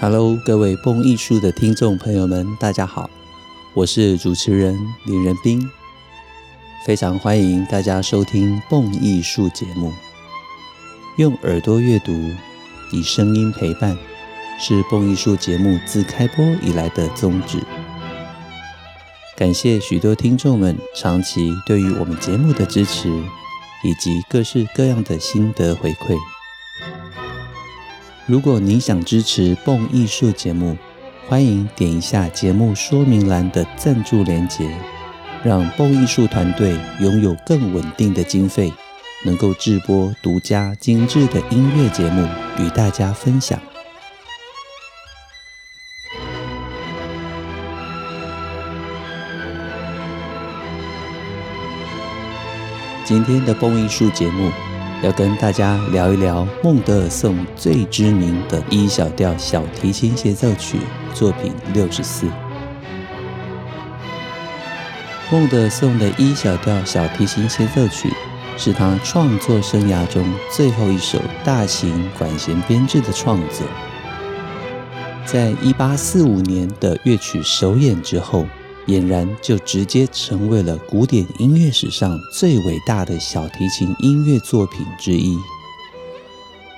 Hello，各位蹦艺术的听众朋友们，大家好，我是主持人林仁斌，非常欢迎大家收听蹦艺术节目。用耳朵阅读，以声音陪伴，是蹦艺术节目自开播以来的宗旨。感谢许多听众们长期对于我们节目的支持，以及各式各样的心得回馈。如果您想支持蹦艺术节目，欢迎点一下节目说明栏的赞助连结，让蹦艺术团队拥有更稳定的经费，能够制播独家精致的音乐节目与大家分享。今天的蹦艺术节目。要跟大家聊一聊孟德尔颂最知名的 E 小调小提琴协奏曲作品六十四。孟德尔颂的 E 小调小提琴协奏曲是他创作生涯中最后一首大型管弦编制的创作，在一八四五年的乐曲首演之后。俨然就直接成为了古典音乐史上最伟大的小提琴音乐作品之一。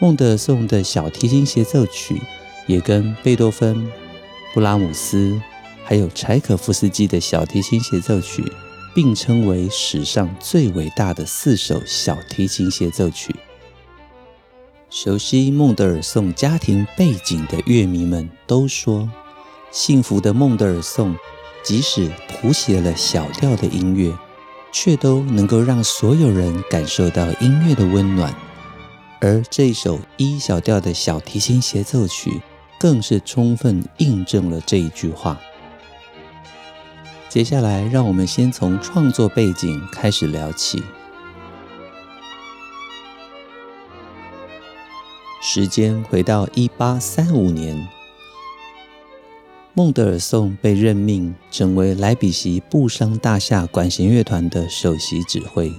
孟德尔颂的小提琴协奏曲也跟贝多芬、布拉姆斯还有柴可夫斯基的小提琴协奏曲并称为史上最伟大的四首小提琴协奏曲。熟悉孟德尔颂家庭背景的乐迷们都说，幸福的孟德尔颂。即使谱写了小调的音乐，却都能够让所有人感受到音乐的温暖。而这首 E 小调的小提琴协奏曲，更是充分印证了这一句话。接下来，让我们先从创作背景开始聊起。时间回到一八三五年。孟德尔颂被任命成为莱比锡布商大厦管弦乐团的首席指挥，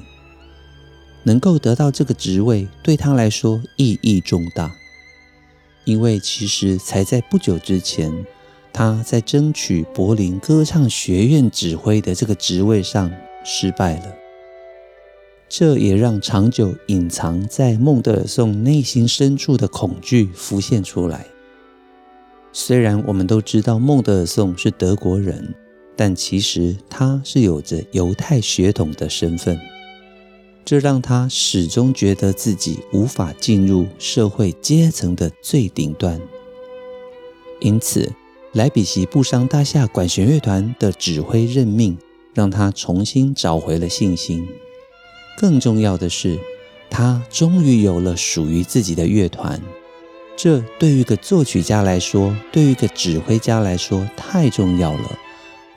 能够得到这个职位对他来说意义重大，因为其实才在不久之前，他在争取柏林歌唱学院指挥的这个职位上失败了，这也让长久隐藏在孟德尔颂内心深处的恐惧浮现出来。虽然我们都知道孟德尔颂是德国人，但其实他是有着犹太血统的身份，这让他始终觉得自己无法进入社会阶层的最顶端。因此，莱比锡布商大厦管弦乐团的指挥任命让他重新找回了信心。更重要的是，他终于有了属于自己的乐团。这对于一个作曲家来说，对于一个指挥家来说太重要了。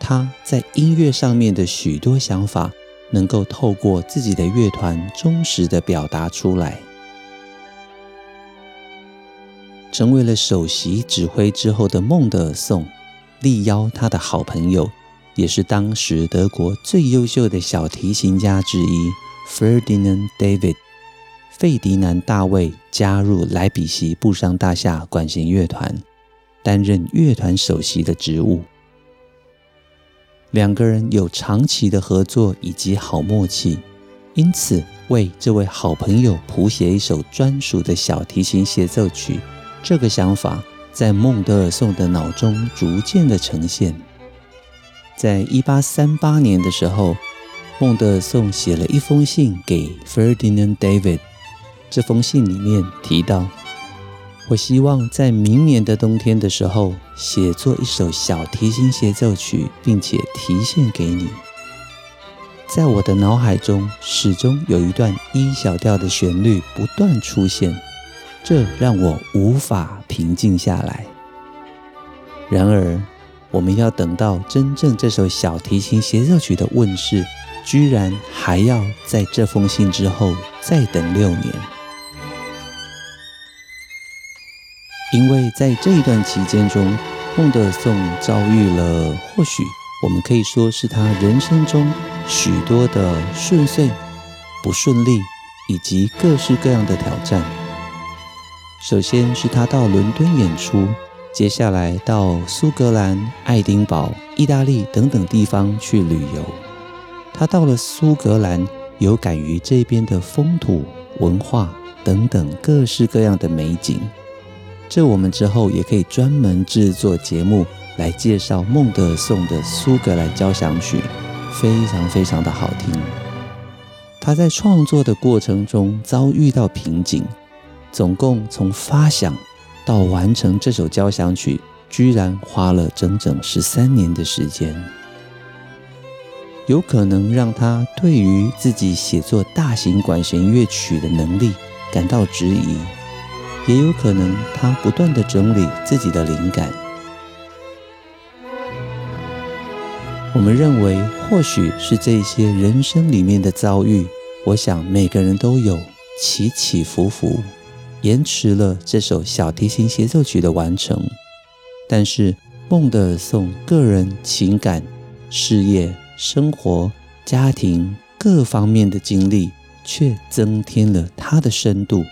他在音乐上面的许多想法，能够透过自己的乐团忠实地表达出来。成为了首席指挥之后的孟德尔颂，力邀他的好朋友，也是当时德国最优秀的小提琴家之一，Ferdinand David。费迪南·大卫加入莱比锡布商大厦管弦乐团，担任乐团首席的职务。两个人有长期的合作以及好默契，因此为这位好朋友谱写一首专属的小提琴协奏曲，这个想法在孟德尔颂的脑中逐渐的呈现。在一八三八年的时候，孟德尔颂写了一封信给 Ferdinand David。这封信里面提到，我希望在明年的冬天的时候写作一首小提琴协奏曲，并且提献给你。在我的脑海中，始终有一段 E 小调的旋律不断出现，这让我无法平静下来。然而，我们要等到真正这首小提琴协奏曲的问世，居然还要在这封信之后再等六年。因为在这一段期间中，孟德尔颂遭遇了或许我们可以说是他人生中许多的顺遂、不顺利，以及各式各样的挑战。首先是他到伦敦演出，接下来到苏格兰、爱丁堡、意大利等等地方去旅游。他到了苏格兰，有感于这边的风土文化等等各式各样的美景。这我们之后也可以专门制作节目来介绍孟德尔颂的苏格兰交响曲，非常非常的好听。他在创作的过程中遭遇到瓶颈，总共从发想到完成这首交响曲，居然花了整整十三年的时间。有可能让他对于自己写作大型管弦乐曲的能力感到质疑，也有可能他不断地整理自己的灵感。我们认为，或许是这些人生里面的遭遇，我想每个人都有起起伏伏，延迟了这首小提琴协奏曲的完成。但是孟德尔颂个人情感、事业。生活、家庭各方面的经历，却增添了他的深度，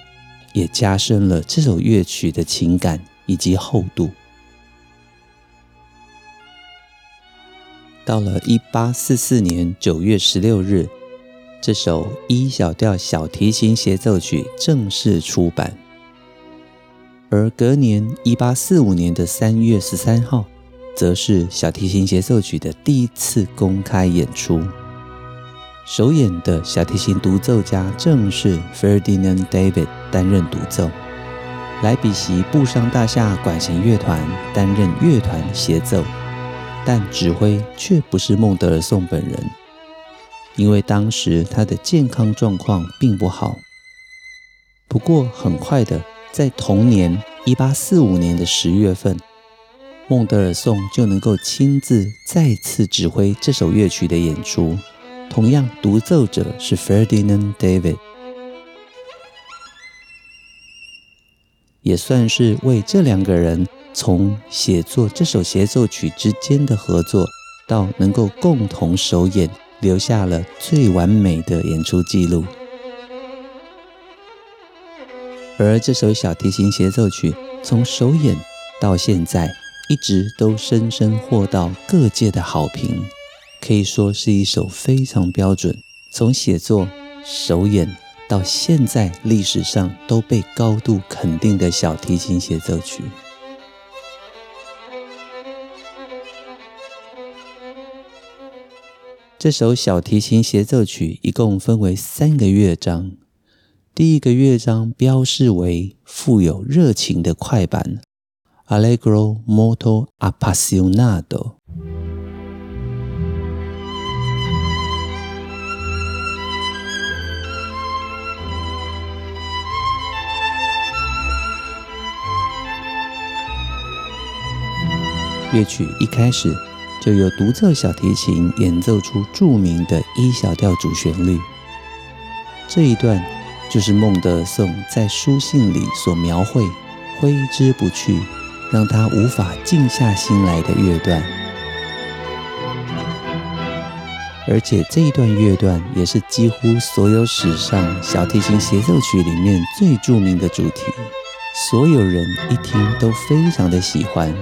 也加深了这首乐曲的情感以及厚度。到了一八四四年九月十六日，这首 E 小调小提琴协奏曲正式出版，而隔年一八四五年的三月十三号。则是小提琴协奏曲的第一次公开演出，首演的小提琴独奏家正是 Ferdinand David 担任独奏，莱比锡布商大厦管弦乐团担任乐团协奏，但指挥却不是孟德尔颂本人，因为当时他的健康状况并不好。不过很快的，在同年一八四五年的十月份。孟德尔颂就能够亲自再次指挥这首乐曲的演出，同样独奏者是 Ferdinand David，也算是为这两个人从写作这首协奏曲之间的合作，到能够共同首演，留下了最完美的演出记录。而这首小提琴协奏曲从首演到现在，一直都深深获到各界的好评，可以说是一首非常标准，从写作、首演到现在历史上都被高度肯定的小提琴协奏曲。这首小提琴协奏曲一共分为三个乐章，第一个乐章标示为富有热情的快板。Allegro molto appassionato。乐曲一开始就由独奏小提琴演奏出著名的 E 小调主旋律，这一段就是孟德尔颂在书信里所描绘、挥之不去。让他无法静下心来的乐段，而且这一段乐段也是几乎所有史上小提琴协奏曲里面最著名的主题，所有人一听都非常的喜欢。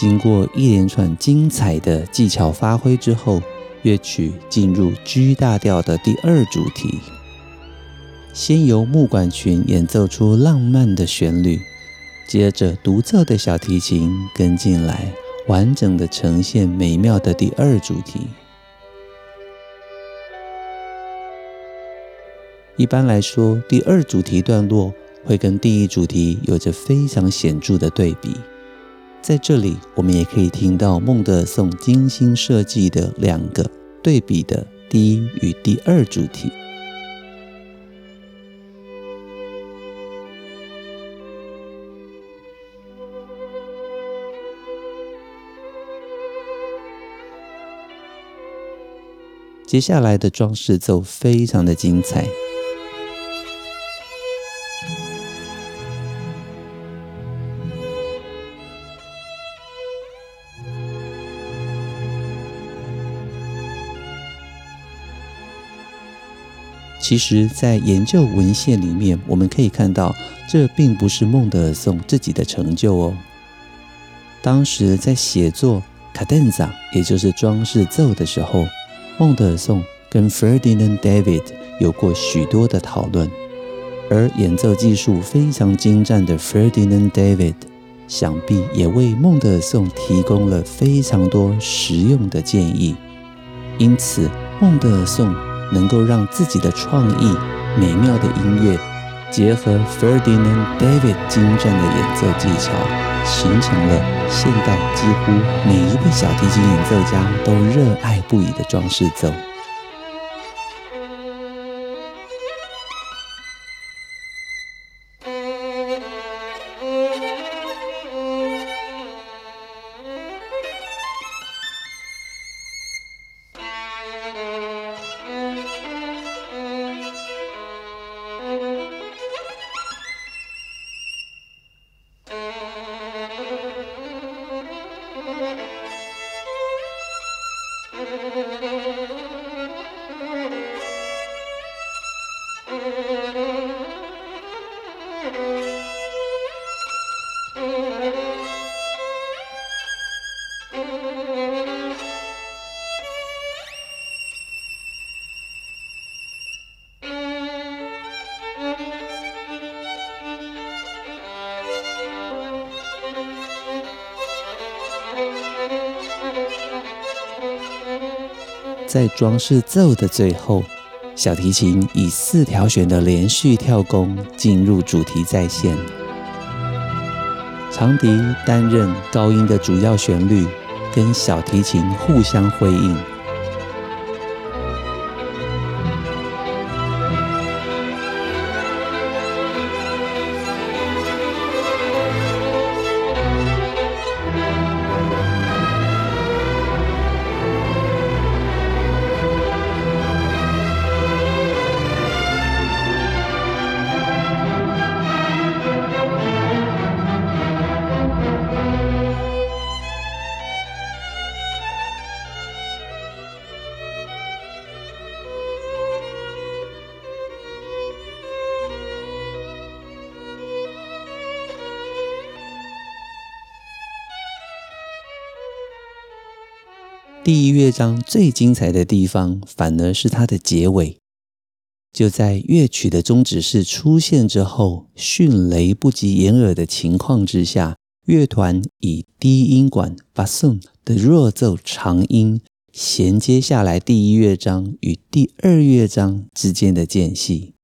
经过一连串精彩的技巧发挥之后，乐曲进入 G 大调的第二主题。先由木管群演奏出浪漫的旋律，接着独奏的小提琴跟进来，完整的呈现美妙的第二主题。一般来说，第二主题段落会跟第一主题有着非常显著的对比。在这里，我们也可以听到孟德尔颂精心设计的两个对比的第一与第二主题。接下来的装饰奏非常的精彩。其实，在研究文献里面，我们可以看到，这并不是孟德尔颂自己的成就哦。当时在写作卡顿萨，也就是装饰奏的时候，孟德尔颂跟 Ferdinand David 有过许多的讨论，而演奏技术非常精湛的 Ferdinand David，想必也为孟德尔颂提供了非常多实用的建议。因此，孟德尔颂。能够让自己的创意、美妙的音乐结合 Ferdinand David 精湛的演奏技巧，形成了现代几乎每一位小提琴演奏家都热爱不已的装饰奏。装饰奏的最后，小提琴以四条弦的连续跳弓进入主题再现，长笛担任高音的主要旋律，跟小提琴互相辉映。章最精彩的地方，反而是它的结尾。就在乐曲的终止式出现之后，迅雷不及掩耳的情况之下，乐团以低音管 bassoon 的弱奏长音衔接下来第一乐章与第二乐章之间的间隙，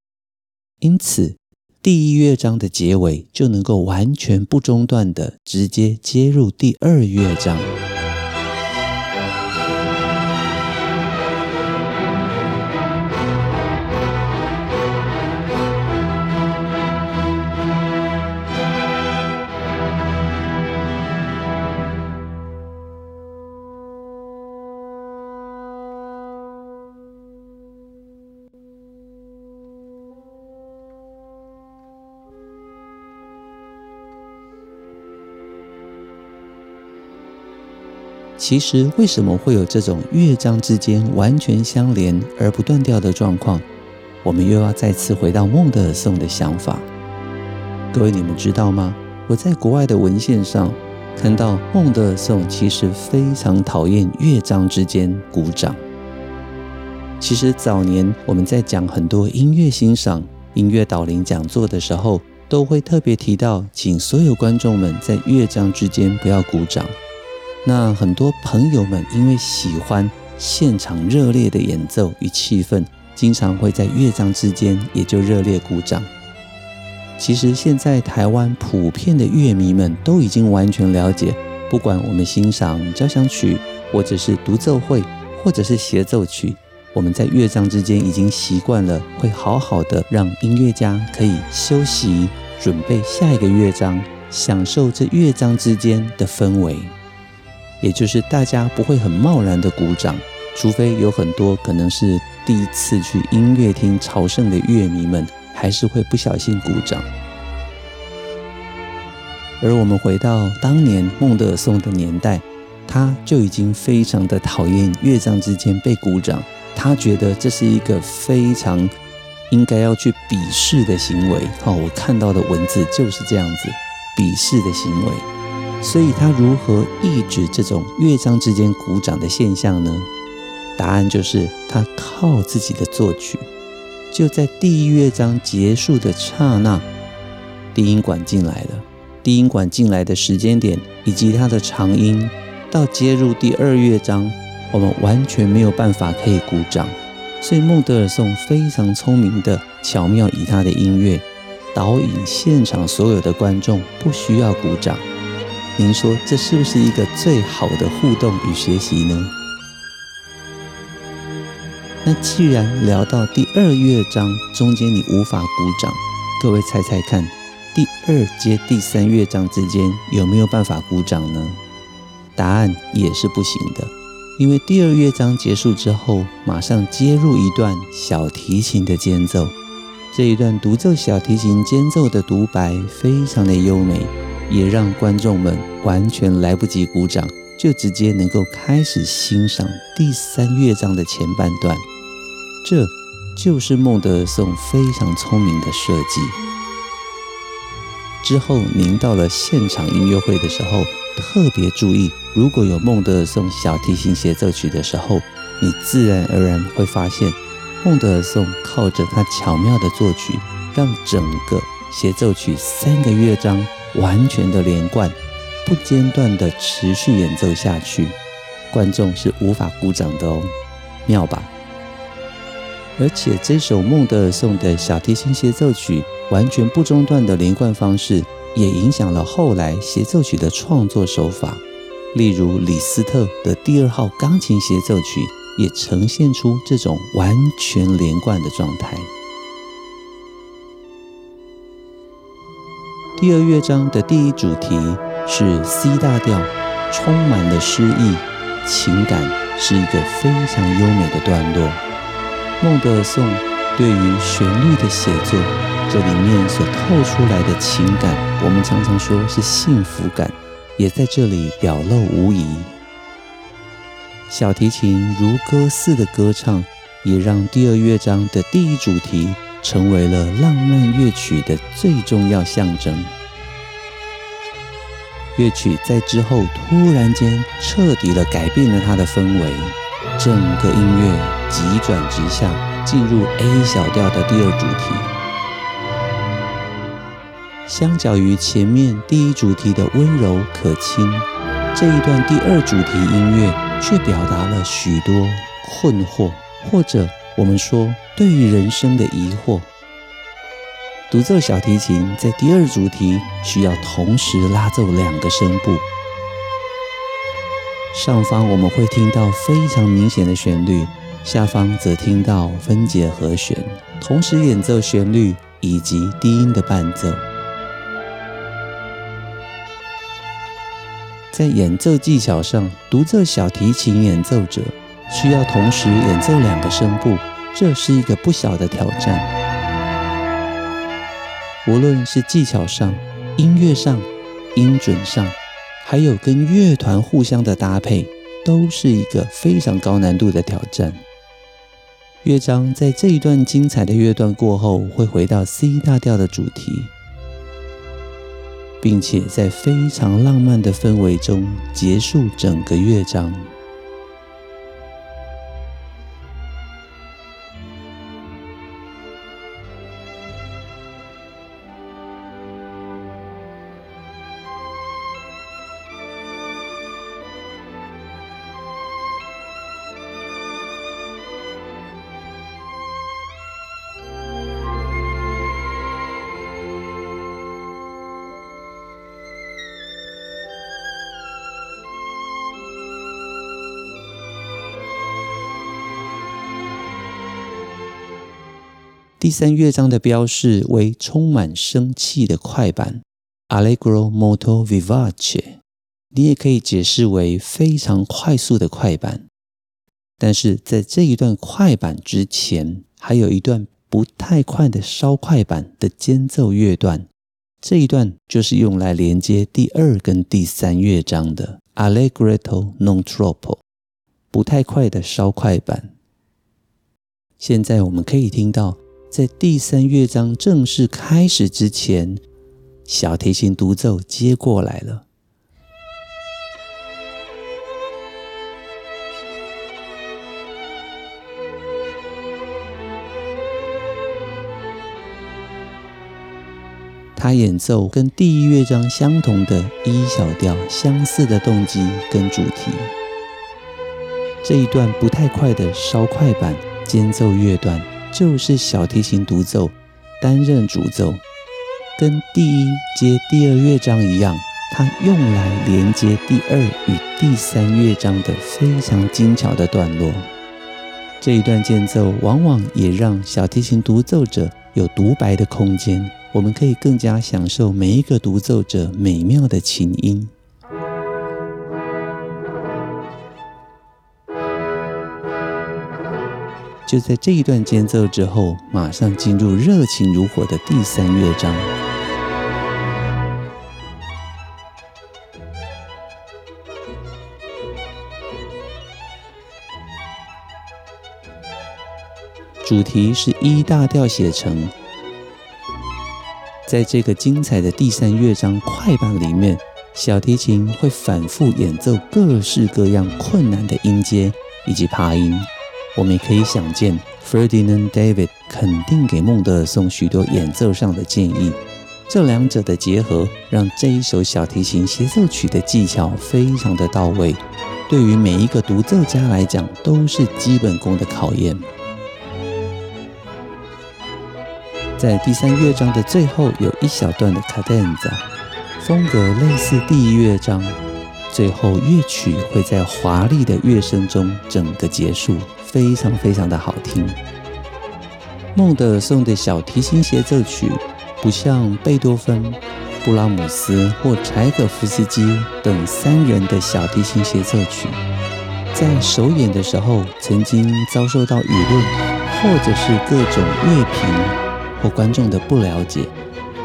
因此第一乐章的结尾就能够完全不中断的直接接入第二乐章。其实，为什么会有这种乐章之间完全相连而不断掉的状况？我们又要再次回到孟德尔颂的想法。各位，你们知道吗？我在国外的文献上，看到孟德尔颂其实非常讨厌乐章之间鼓掌。其实早年我们在讲很多音乐欣赏、音乐导聆讲座的时候，都会特别提到，请所有观众们在乐章之间不要鼓掌。那很多朋友们因为喜欢现场热烈的演奏与气氛，经常会在乐章之间也就热烈鼓掌。其实现在台湾普遍的乐迷们都已经完全了解，不管我们欣赏交响曲，或者是独奏会，或者是协奏曲。我们在乐章之间已经习惯了，会好好的让音乐家可以休息，准备下一个乐章，享受这乐章之间的氛围。也就是大家不会很贸然的鼓掌，除非有很多可能是第一次去音乐厅朝圣的乐迷们，还是会不小心鼓掌。而我们回到当年孟德尔颂的年代，他就已经非常的讨厌乐章之间被鼓掌。他觉得这是一个非常应该要去鄙视的行为。好，我看到的文字就是这样子，鄙视的行为。所以他如何抑制这种乐章之间鼓掌的现象呢？答案就是他靠自己的作曲。就在第一乐章结束的刹那，低音管进来了。低音管进来的时间点以及它的长音，到接入第二乐章。我们完全没有办法可以鼓掌，所以孟德尔颂非常聪明的巧妙以他的音乐导引现场所有的观众不需要鼓掌。您说这是不是一个最好的互动与学习呢？那既然聊到第二乐章中间你无法鼓掌，各位猜猜看，第二接第三乐章之间有没有办法鼓掌呢？答案也是不行的。因为第二乐章结束之后，马上接入一段小提琴的间奏。这一段独奏小提琴间奏的独白非常的优美，也让观众们完全来不及鼓掌，就直接能够开始欣赏第三乐章的前半段。这就是孟德尔颂非常聪明的设计。之后您到了现场音乐会的时候，特别注意。如果有孟德尔颂小提琴协奏曲的时候，你自然而然会发现，孟德尔颂靠着他巧妙的作曲，让整个协奏曲三个乐章完全的连贯，不间断的持续演奏下去，观众是无法鼓掌的哦，妙吧？而且这首孟德尔颂的小提琴协奏曲完全不中断的连贯方式，也影响了后来协奏曲的创作手法。例如李斯特的第二号钢琴协奏曲，也呈现出这种完全连贯的状态。第二乐章的第一主题是 C 大调，充满了诗意情感，是一个非常优美的段落。孟德尔颂对于旋律的写作，这里面所透出来的情感，我们常常说是幸福感。也在这里表露无遗。小提琴如歌似的歌唱，也让第二乐章的第一主题成为了浪漫乐曲的最重要象征。乐曲在之后突然间彻底的改变了它的氛围，整个音乐急转直下，进入 A 小调的第二主题。相较于前面第一主题的温柔可亲，这一段第二主题音乐却表达了许多困惑，或者我们说对于人生的疑惑。独奏小提琴在第二主题需要同时拉奏两个声部，上方我们会听到非常明显的旋律，下方则听到分解和弦，同时演奏旋律以及低音的伴奏。在演奏技巧上，独奏小提琴演奏者需要同时演奏两个声部，这是一个不小的挑战。无论是技巧上、音乐上、音准上，还有跟乐团互相的搭配，都是一个非常高难度的挑战。乐章在这一段精彩的乐段过后，会回到 C 大调的主题。并且在非常浪漫的氛围中结束整个乐章。第三乐章的标示为充满生气的快板，Allegro molto vivace，你也可以解释为非常快速的快板。但是在这一段快板之前，还有一段不太快的稍快板的间奏乐段，这一段就是用来连接第二跟第三乐章的 Allegretto non troppo，不太快的稍快板。现在我们可以听到。在第三乐章正式开始之前，小提琴独奏接过来了。他演奏跟第一乐章相同的 E 小调相似的动机跟主题。这一段不太快的稍快板间奏乐段。就是小提琴独奏担任主奏，跟第一接第二乐章一样，它用来连接第二与第三乐章的非常精巧的段落。这一段间奏往往也让小提琴独奏者有独白的空间，我们可以更加享受每一个独奏者美妙的琴音。就在这一段间奏之后，马上进入热情如火的第三乐章。主题是 E 大调写成，在这个精彩的第三乐章快板里面，小提琴会反复演奏各式各样困难的音阶以及爬音。我们也可以想见，Ferdinand David 肯定给孟德尔颂许多演奏上的建议。这两者的结合，让这一首小提琴协奏曲的技巧非常的到位，对于每一个独奏家来讲都是基本功的考验。在第三乐章的最后，有一小段的 cadenza，风格类似第一乐章，最后乐曲会在华丽的乐声中整个结束。非常非常的好听。孟德尔颂的小提琴协奏曲，不像贝多芬、布拉姆斯或柴可夫斯基等三人的小提琴协奏曲，在首演的时候曾经遭受到舆论或者是各种乐评或观众的不了解。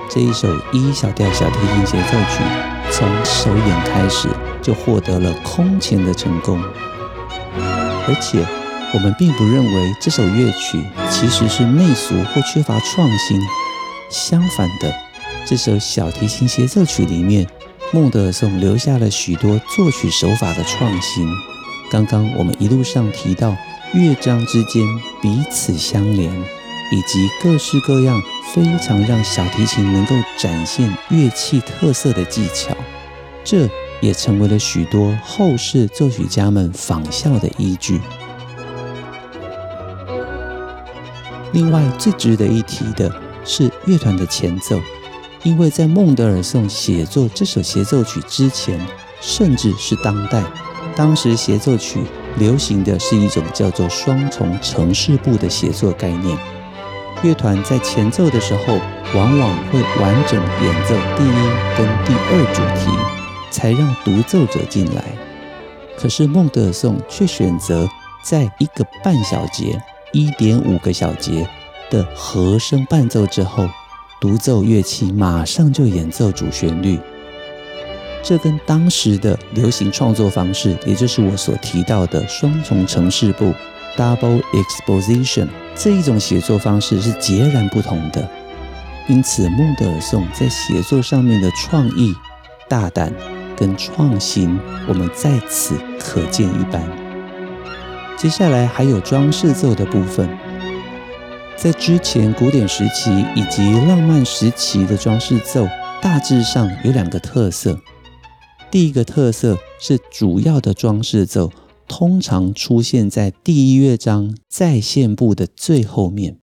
这一首 E 小调小提琴协奏曲，从首演开始就获得了空前的成功，而且。我们并不认为这首乐曲其实是媚俗或缺乏创新，相反的，这首小提琴协奏曲里面，孟德尔颂留下了许多作曲手法的创新。刚刚我们一路上提到乐章之间彼此相连，以及各式各样非常让小提琴能够展现乐器特色的技巧，这也成为了许多后世作曲家们仿效的依据。另外，最值得一提的是乐团的前奏，因为在孟德尔颂写作这首协奏曲之前，甚至是当代，当时协奏曲流行的是一种叫做双重呈示部的写作概念。乐团在前奏的时候，往往会完整演奏第一跟第二主题，才让独奏者进来。可是孟德尔颂却选择在一个半小节。一点五个小节的和声伴奏之后，独奏乐器马上就演奏主旋律。这跟当时的流行创作方式，也就是我所提到的双重呈示部 （double exposition） 这一种写作方式是截然不同的。因此孟德尔颂在写作上面的创意、大胆跟创新，我们在此可见一斑。接下来还有装饰奏的部分，在之前古典时期以及浪漫时期的装饰奏，大致上有两个特色。第一个特色是主要的装饰奏通常出现在第一乐章再现部的最后面。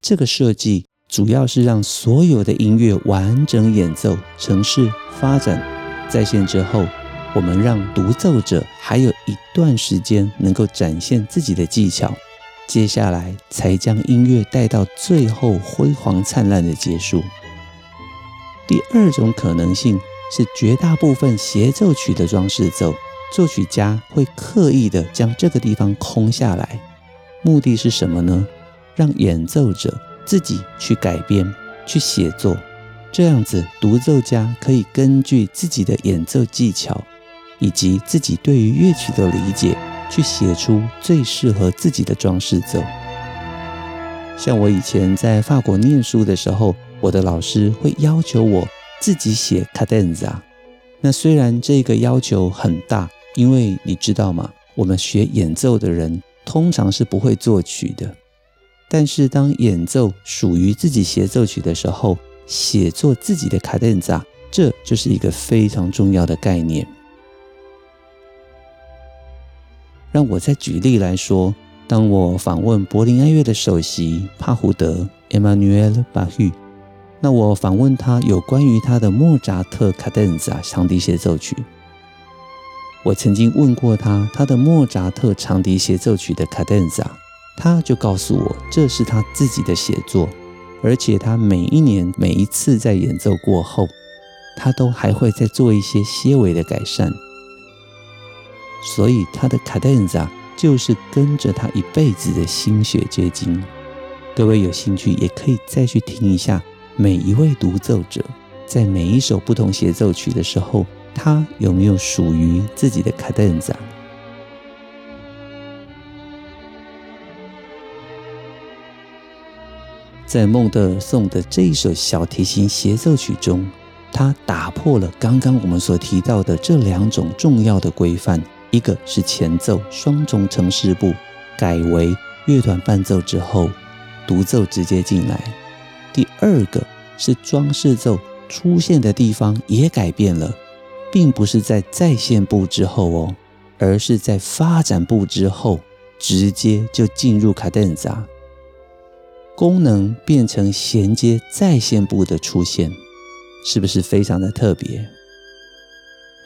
这个设计主要是让所有的音乐完整演奏、程式发展再现之后，我们让独奏者还有一段时间能够展现自己的技巧，接下来才将音乐带到最后辉煌灿烂的结束。第二种可能性。是绝大部分协奏曲的装饰奏，作曲家会刻意的将这个地方空下来，目的是什么呢？让演奏者自己去改编、去写作，这样子独奏家可以根据自己的演奏技巧以及自己对于乐曲的理解，去写出最适合自己的装饰奏。像我以前在法国念书的时候，我的老师会要求我。自己写 cadenza，那虽然这个要求很大，因为你知道吗？我们学演奏的人通常是不会作曲的，但是当演奏属于自己协奏曲的时候，写作自己的 cadenza，，这就是一个非常重要的概念。让我再举例来说，当我访问柏林爱乐的首席帕胡德 Emmanuel Bahu 那我访问他有关于他的莫扎特卡顿扎长笛协奏曲。我曾经问过他他的莫扎特长笛协奏曲的卡顿扎，他就告诉我这是他自己的写作，而且他每一年每一次在演奏过后，他都还会再做一些些微的改善。所以他的卡顿扎就是跟着他一辈子的心血结晶。各位有兴趣也可以再去听一下。每一位独奏者在每一首不同协奏曲的时候，他有没有属于自己的卡顿扎？在孟德尔颂的这一首小提琴协奏曲中，他打破了刚刚我们所提到的这两种重要的规范：一个是前奏双重呈示部，改为乐团伴奏之后，独奏直接进来。第二个是装饰奏出现的地方也改变了，并不是在再现部之后哦，而是在发展部之后，直接就进入卡顿扎，功能变成衔接再现部的出现，是不是非常的特别？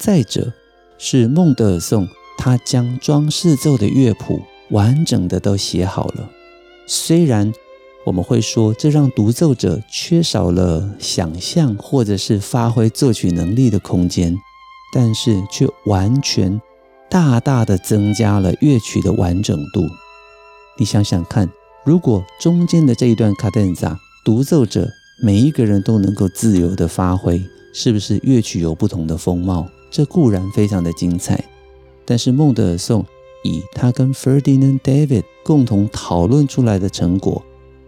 再者是孟德尔颂，他将装饰奏的乐谱完整的都写好了，虽然。我们会说，这让独奏者缺少了想象或者是发挥作曲能力的空间，但是却完全大大的增加了乐曲的完整度。你想想看，如果中间的这一段卡顿扎，独奏者每一个人都能够自由的发挥，是不是乐曲有不同的风貌？这固然非常的精彩，但是孟德尔颂以他跟 Ferdinand David 共同讨论出来的成果。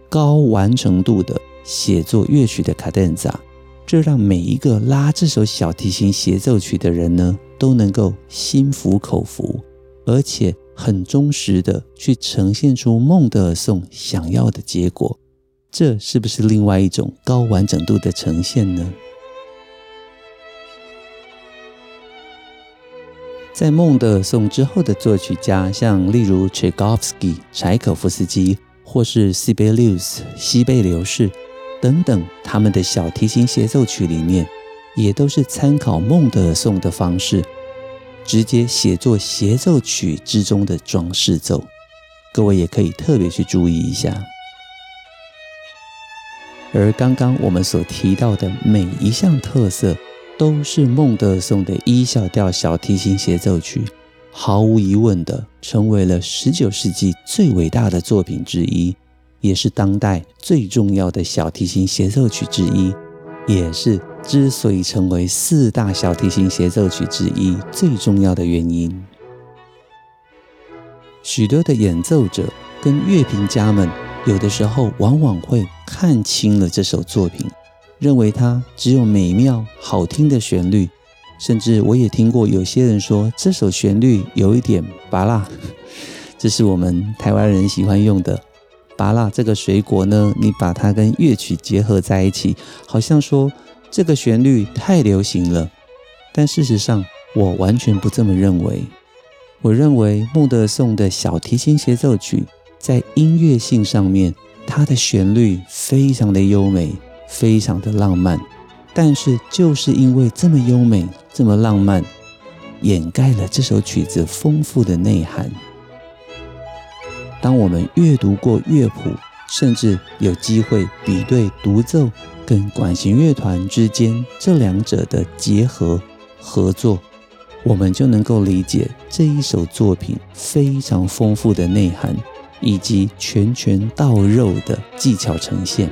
高完成度的写作乐曲的卡顿扎，这让每一个拉这首小提琴协奏曲的人呢，都能够心服口服，而且很忠实的去呈现出孟德尔颂想要的结果。这是不是另外一种高完整度的呈现呢？在孟德尔颂之后的作曲家，像例如柴可夫斯基、柴可夫斯基。或是西贝流斯、西贝流士等等，他们的小提琴协奏曲里面，也都是参考孟德尔颂的方式，直接写作协奏曲之中的装饰奏。各位也可以特别去注意一下。而刚刚我们所提到的每一项特色，都是孟德尔颂的 E 小调小提琴协奏曲。毫无疑问的，成为了十九世纪最伟大的作品之一，也是当代最重要的小提琴协奏曲之一，也是之所以成为四大小提琴协奏曲之一最重要的原因。许多的演奏者跟乐评家们，有的时候往往会看清了这首作品，认为它只有美妙好听的旋律，甚至我也听过有些人说这首旋律有一点芭乐，这是我们台湾人喜欢用的芭乐。这个水果呢，你把它跟乐曲结合在一起，好像说这个旋律太流行了，但事实上我完全不这么认为。我认为穆德颂的小提琴协奏曲在音乐性上面，它的旋律非常的优美，非常的浪漫。但是就是因为这么优美，这么浪漫，掩盖了这首曲子丰富的内涵。当我们阅读过乐谱，甚至有机会比对独奏跟管弦乐团之间这两者的结合合作。我们就能够理解这一首作品非常丰富的内涵，以及拳拳到肉的技巧呈现。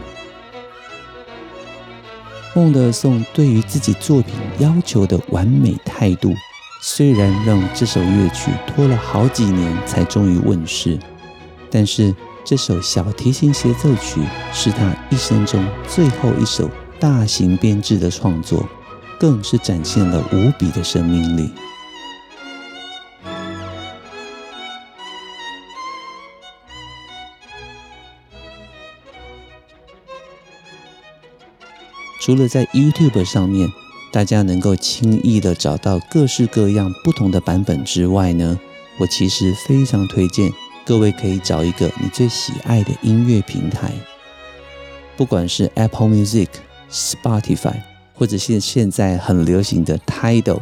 孟德尔颂对于自己作品要求的完美态度，虽然让这首乐曲拖了好几年才终于问世，但是这首小提琴协奏曲是他一生中最后一首大型编制的创作。更是展现了无比的生命力。除了在 YouTube 上面，大家能够轻易的找到各式各样不同的版本之外呢，我其实非常推荐各位可以找一个你最喜爱的音乐平台，不管是 Apple Music、Spotify。或者现现在很流行的 Tidal，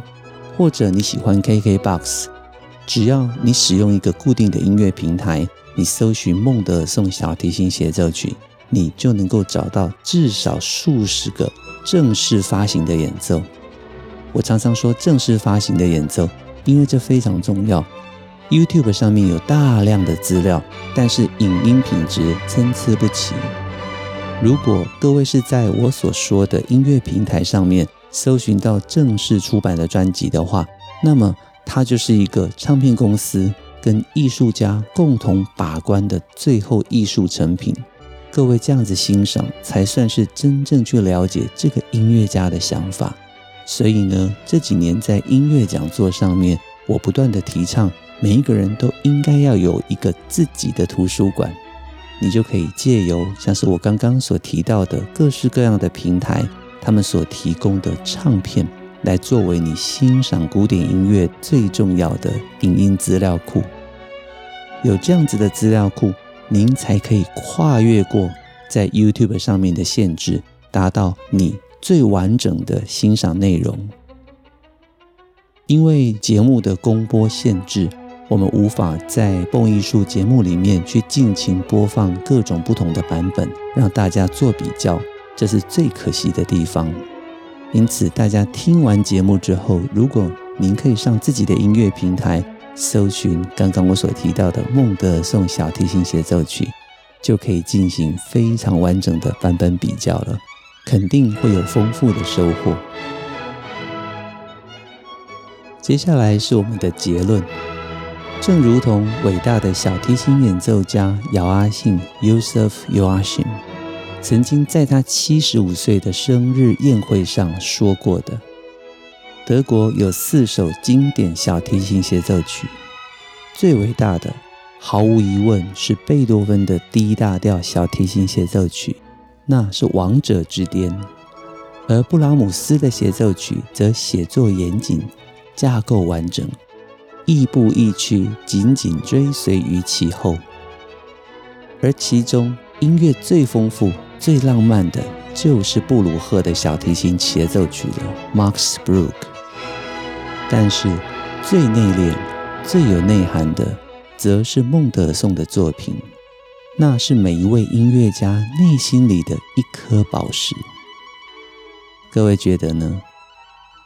或者你喜欢 KKBOX，只要你使用一个固定的音乐平台，你搜寻孟德尔颂小提琴协奏曲，你就能够找到至少数十个正式发行的演奏。我常常说正式发行的演奏，因为这非常重要。YouTube 上面有大量的资料，但是影音品质参差不齐。如果各位是在我所说的音乐平台上面搜寻到正式出版的专辑的话，那么它就是一个唱片公司跟艺术家共同把关的最后艺术成品。各位这样子欣赏，才算是真正去了解这个音乐家的想法。所以呢，这几年在音乐讲座上面，我不断的提倡，每一个人都应该要有一个自己的图书馆。你就可以借由像是我刚刚所提到的各式各样的平台，他们所提供的唱片，来作为你欣赏古典音乐最重要的影音资料库。有这样子的资料库，您才可以跨越过在 YouTube 上面的限制，达到你最完整的欣赏内容。因为节目的公播限制。我们无法在蹦艺术节目里面去尽情播放各种不同的版本，让大家做比较，这是最可惜的地方。因此，大家听完节目之后，如果您可以上自己的音乐平台搜寻刚刚我所提到的孟德尔颂小提琴协奏曲，就可以进行非常完整的版本比较了，肯定会有丰富的收获。接下来是我们的结论。正如同伟大的小提琴演奏家姚阿幸 （Joseph Joachim） 曾经在他七十五岁的生日宴会上说过的，德国有四首经典小提琴协奏曲，最伟大的毫无疑问是贝多芬的 D 大调小提琴协奏曲，那是王者之巅；而布拉姆斯的协奏曲则写作严谨，架构完整。亦步亦趋，紧紧追随于其后。而其中音乐最丰富、最浪漫的，就是布鲁赫的小提琴协奏曲了，Max Bruch。但是最内敛、最有内涵的，则是孟德尔颂的作品，那是每一位音乐家内心里的一颗宝石。各位觉得呢？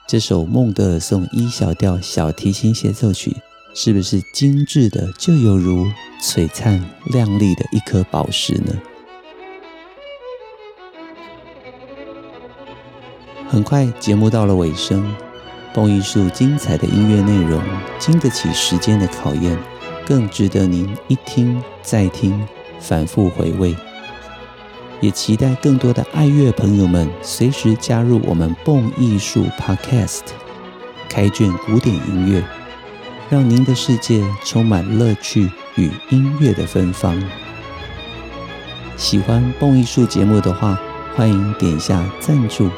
这首孟德尔颂 E 小调小提琴协奏曲，是不是精致的就犹如璀璨亮丽的一颗宝石呢？很快节目到了尾声，蹦艺术精彩的音乐内容，经得起时间的考验，更值得您一听再听，反复回味。也期待更多的爱乐朋友们随时加入我们蹦艺术 Podcast，开卷古典音乐，让您的世界充满乐趣与音乐的芬芳。喜欢蹦艺术节目的话，欢迎点下赞助，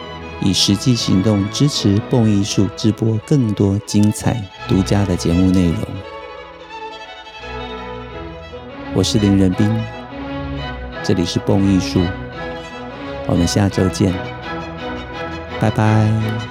以实际行动支持蹦艺术直播更多精彩独家的节目内容。我是林仁斌。这里是蹦艺术，我们下周见，拜拜。